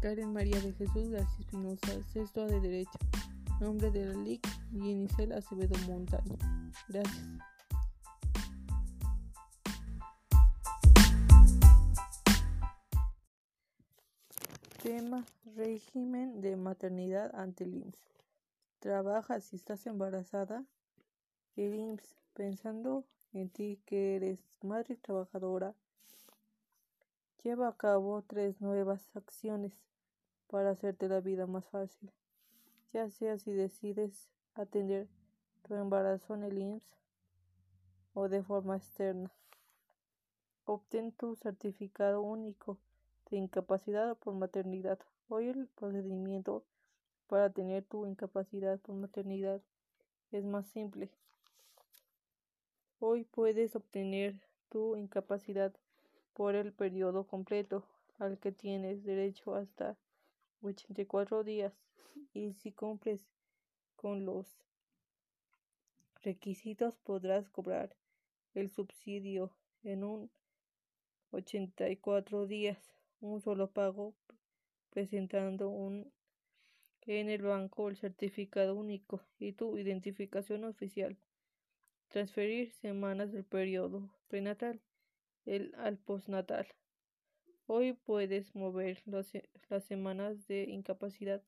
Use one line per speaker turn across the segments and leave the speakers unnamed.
Karen María de Jesús García Espinosa, sexto de Derecho. Nombre de la LIC, Yenicel Acevedo Montaño. Gracias. Tema régimen de maternidad ante el IMSS. Trabaja si estás embarazada. El IMSS, pensando en ti que eres madre trabajadora, lleva a cabo tres nuevas acciones para hacerte la vida más fácil. Ya sea si decides atender tu embarazo en el IMSS o de forma externa. Obtén tu certificado único de incapacidad por maternidad. Hoy el procedimiento para tener tu incapacidad por maternidad es más simple. Hoy puedes obtener tu incapacidad por el periodo completo al que tienes derecho hasta 84 días y si cumples con los requisitos podrás cobrar el subsidio en un 84 días un solo pago presentando un en el banco el certificado único y tu identificación oficial. Transferir semanas del periodo prenatal el, al postnatal. Hoy puedes mover las, las semanas de incapacidad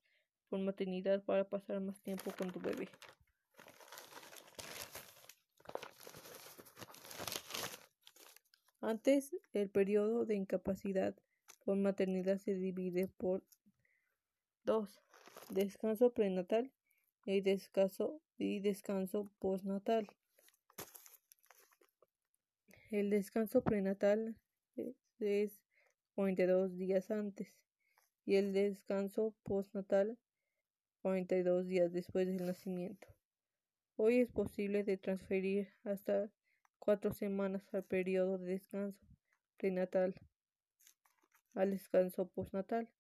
por maternidad para pasar más tiempo con tu bebé. Antes, el periodo de incapacidad por maternidad se divide por dos, descanso prenatal y descanso, y descanso postnatal. El descanso prenatal es 42 días antes y el descanso postnatal 42 días después del nacimiento. Hoy es posible de transferir hasta cuatro semanas al periodo de descanso prenatal al descanso postnatal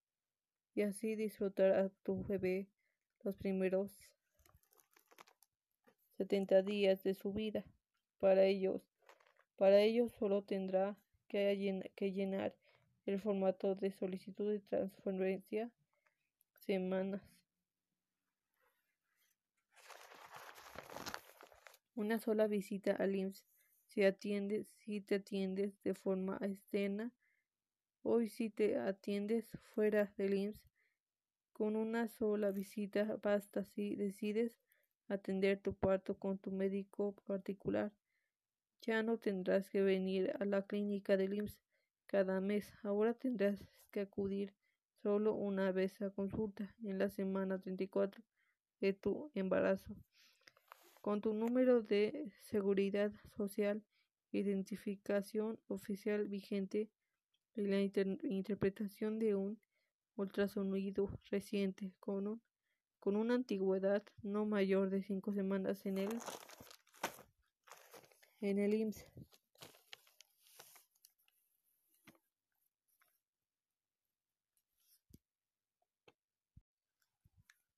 y así disfrutar a tu bebé los primeros 70 días de su vida. Para ellos, para ello solo tendrá que, llenar el formato de solicitud de transferencia semanas. Una sola visita al IMSS si atiendes, si te atiendes de forma externa Hoy si te atiendes fuera del IMSS, con una sola visita basta si decides atender tu parto con tu médico particular. Ya no tendrás que venir a la clínica del IMSS cada mes. Ahora tendrás que acudir solo una vez a consulta en la semana 34 de tu embarazo. Con tu número de seguridad social, identificación oficial vigente, y la interpretación de un ultrasonido reciente con, con una antigüedad no mayor de cinco semanas en el, en el IMSS.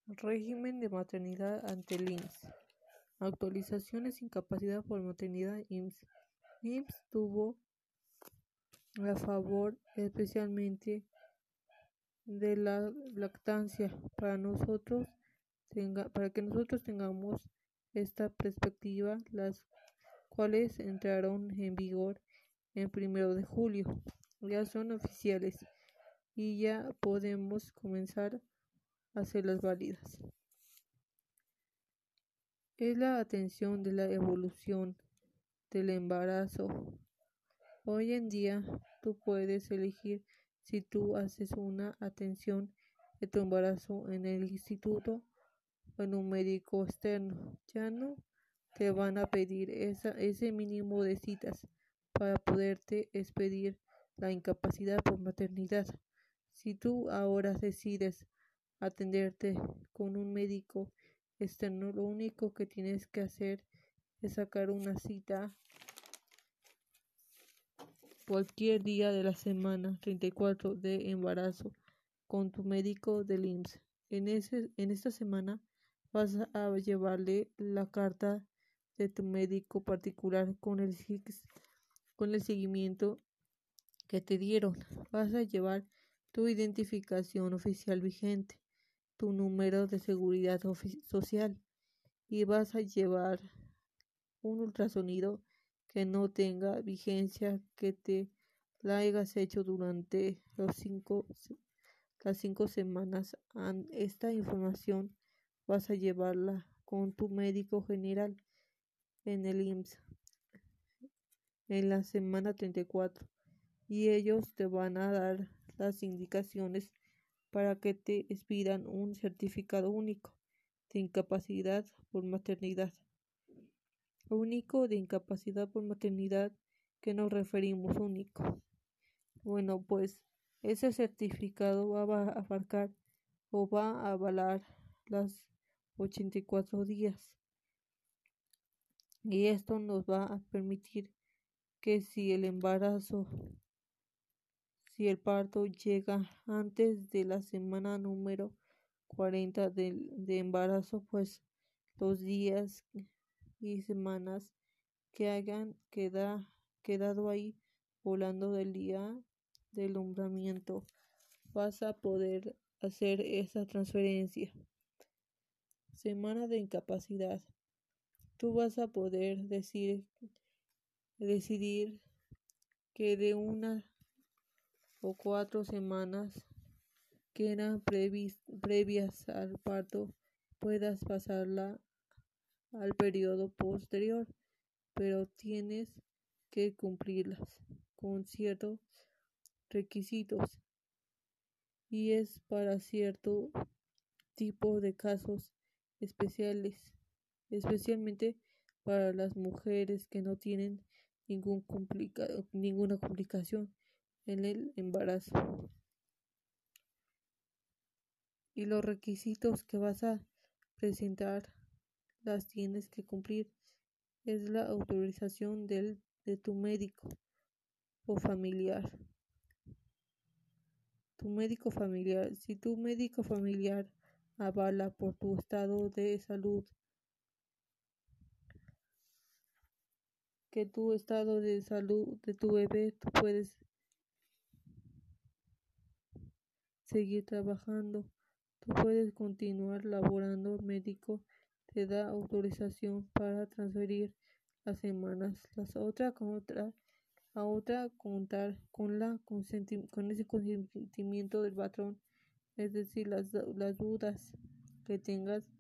Régimen de maternidad ante el IMSS. Actualizaciones incapacidad por maternidad IMSS. IMSS tuvo a favor especialmente de la lactancia para nosotros tenga, para que nosotros tengamos esta perspectiva las cuales entraron en vigor en primero de julio. Ya son oficiales y ya podemos comenzar a hacerlas válidas es la atención de la evolución del embarazo. Hoy en día tú puedes elegir si tú haces una atención de tu embarazo en el instituto o en un médico externo. Ya no te van a pedir esa, ese mínimo de citas para poderte expedir la incapacidad por maternidad. Si tú ahora decides atenderte con un médico externo, lo único que tienes que hacer es sacar una cita cualquier día de la semana 34 de embarazo con tu médico del IMSS. En, ese, en esta semana vas a llevarle la carta de tu médico particular con el, con el seguimiento que te dieron. Vas a llevar tu identificación oficial vigente, tu número de seguridad social y vas a llevar un ultrasonido que no tenga vigencia que te la hayas hecho durante los cinco, las cinco semanas. Esta información vas a llevarla con tu médico general en el IMSS en la semana 34 y ellos te van a dar las indicaciones para que te expidan un certificado único de incapacidad por maternidad. Único de incapacidad por maternidad que nos referimos único. Bueno, pues ese certificado va a abarcar o va a avalar las 84 días. Y esto nos va a permitir que si el embarazo, si el parto llega antes de la semana número 40 de, de embarazo, pues los días y semanas que hayan queda, quedado ahí volando del día del nombramiento, vas a poder hacer esa transferencia. Semana de incapacidad. Tú vas a poder decir, decidir que de una o cuatro semanas que eran previas al parto puedas pasarla al periodo posterior, pero tienes que cumplirlas con ciertos requisitos. Y es para cierto tipo de casos especiales, especialmente para las mujeres que no tienen ningún ninguna complicación en el embarazo. Y los requisitos que vas a presentar las tienes que cumplir. Es la autorización del, de tu médico o familiar. Tu médico familiar. Si tu médico familiar avala por tu estado de salud que tu estado de salud de tu bebé tú puedes seguir trabajando. Tú puedes continuar laborando. Médico te da autorización para transferir las semanas. Las otras con otra a otra contar con la con ese consentimiento del patrón. Es decir las, las dudas que tengas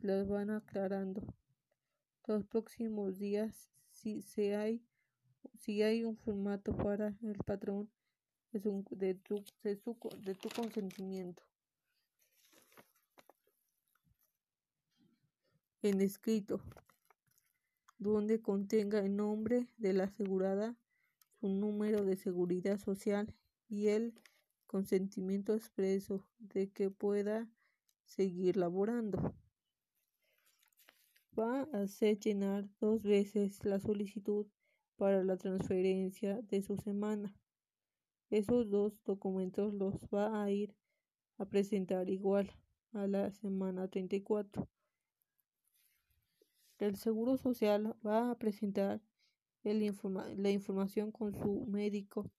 las van aclarando. Los próximos días si, hay, si hay un formato para el patrón de, tu, de, su, de tu consentimiento. En escrito, donde contenga el nombre de la asegurada, su número de seguridad social y el consentimiento expreso de que pueda seguir laborando va a hacer llenar dos veces la solicitud para la transferencia de su semana. Esos dos documentos los va a ir a presentar igual a la semana 34. El Seguro Social va a presentar la información con su médico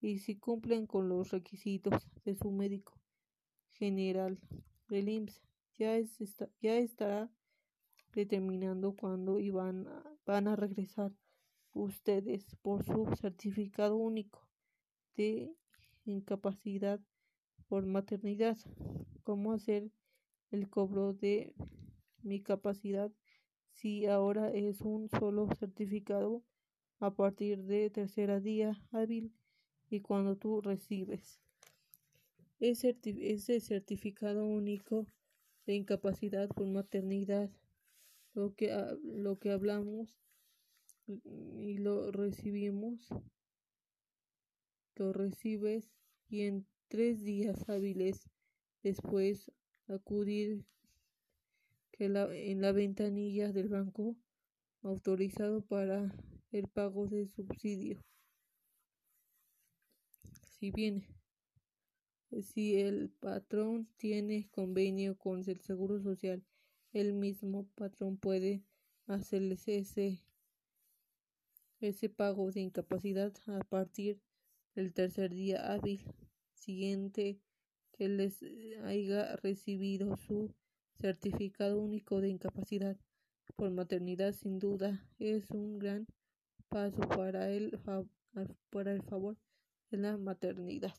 y si cumplen con los requisitos de su médico general del IMSS ya, es, ya estará determinando cuándo iban van a regresar ustedes por su certificado único de incapacidad por maternidad. ¿Cómo hacer el cobro de mi capacidad si ahora es un solo certificado a partir de tercera día hábil y cuando tú recibes ese certificado único de incapacidad por maternidad lo que, lo que hablamos y lo recibimos, lo recibes y en tres días hábiles después acudir que la, en la ventanilla del banco autorizado para el pago de subsidio. Si bien si el patrón tiene convenio con el Seguro Social el mismo patrón puede hacerles ese, ese pago de incapacidad a partir del tercer día hábil. Si paciente que les haya recibido su certificado único de incapacidad por maternidad sin duda es un gran paso para el, para el favor de la maternidad.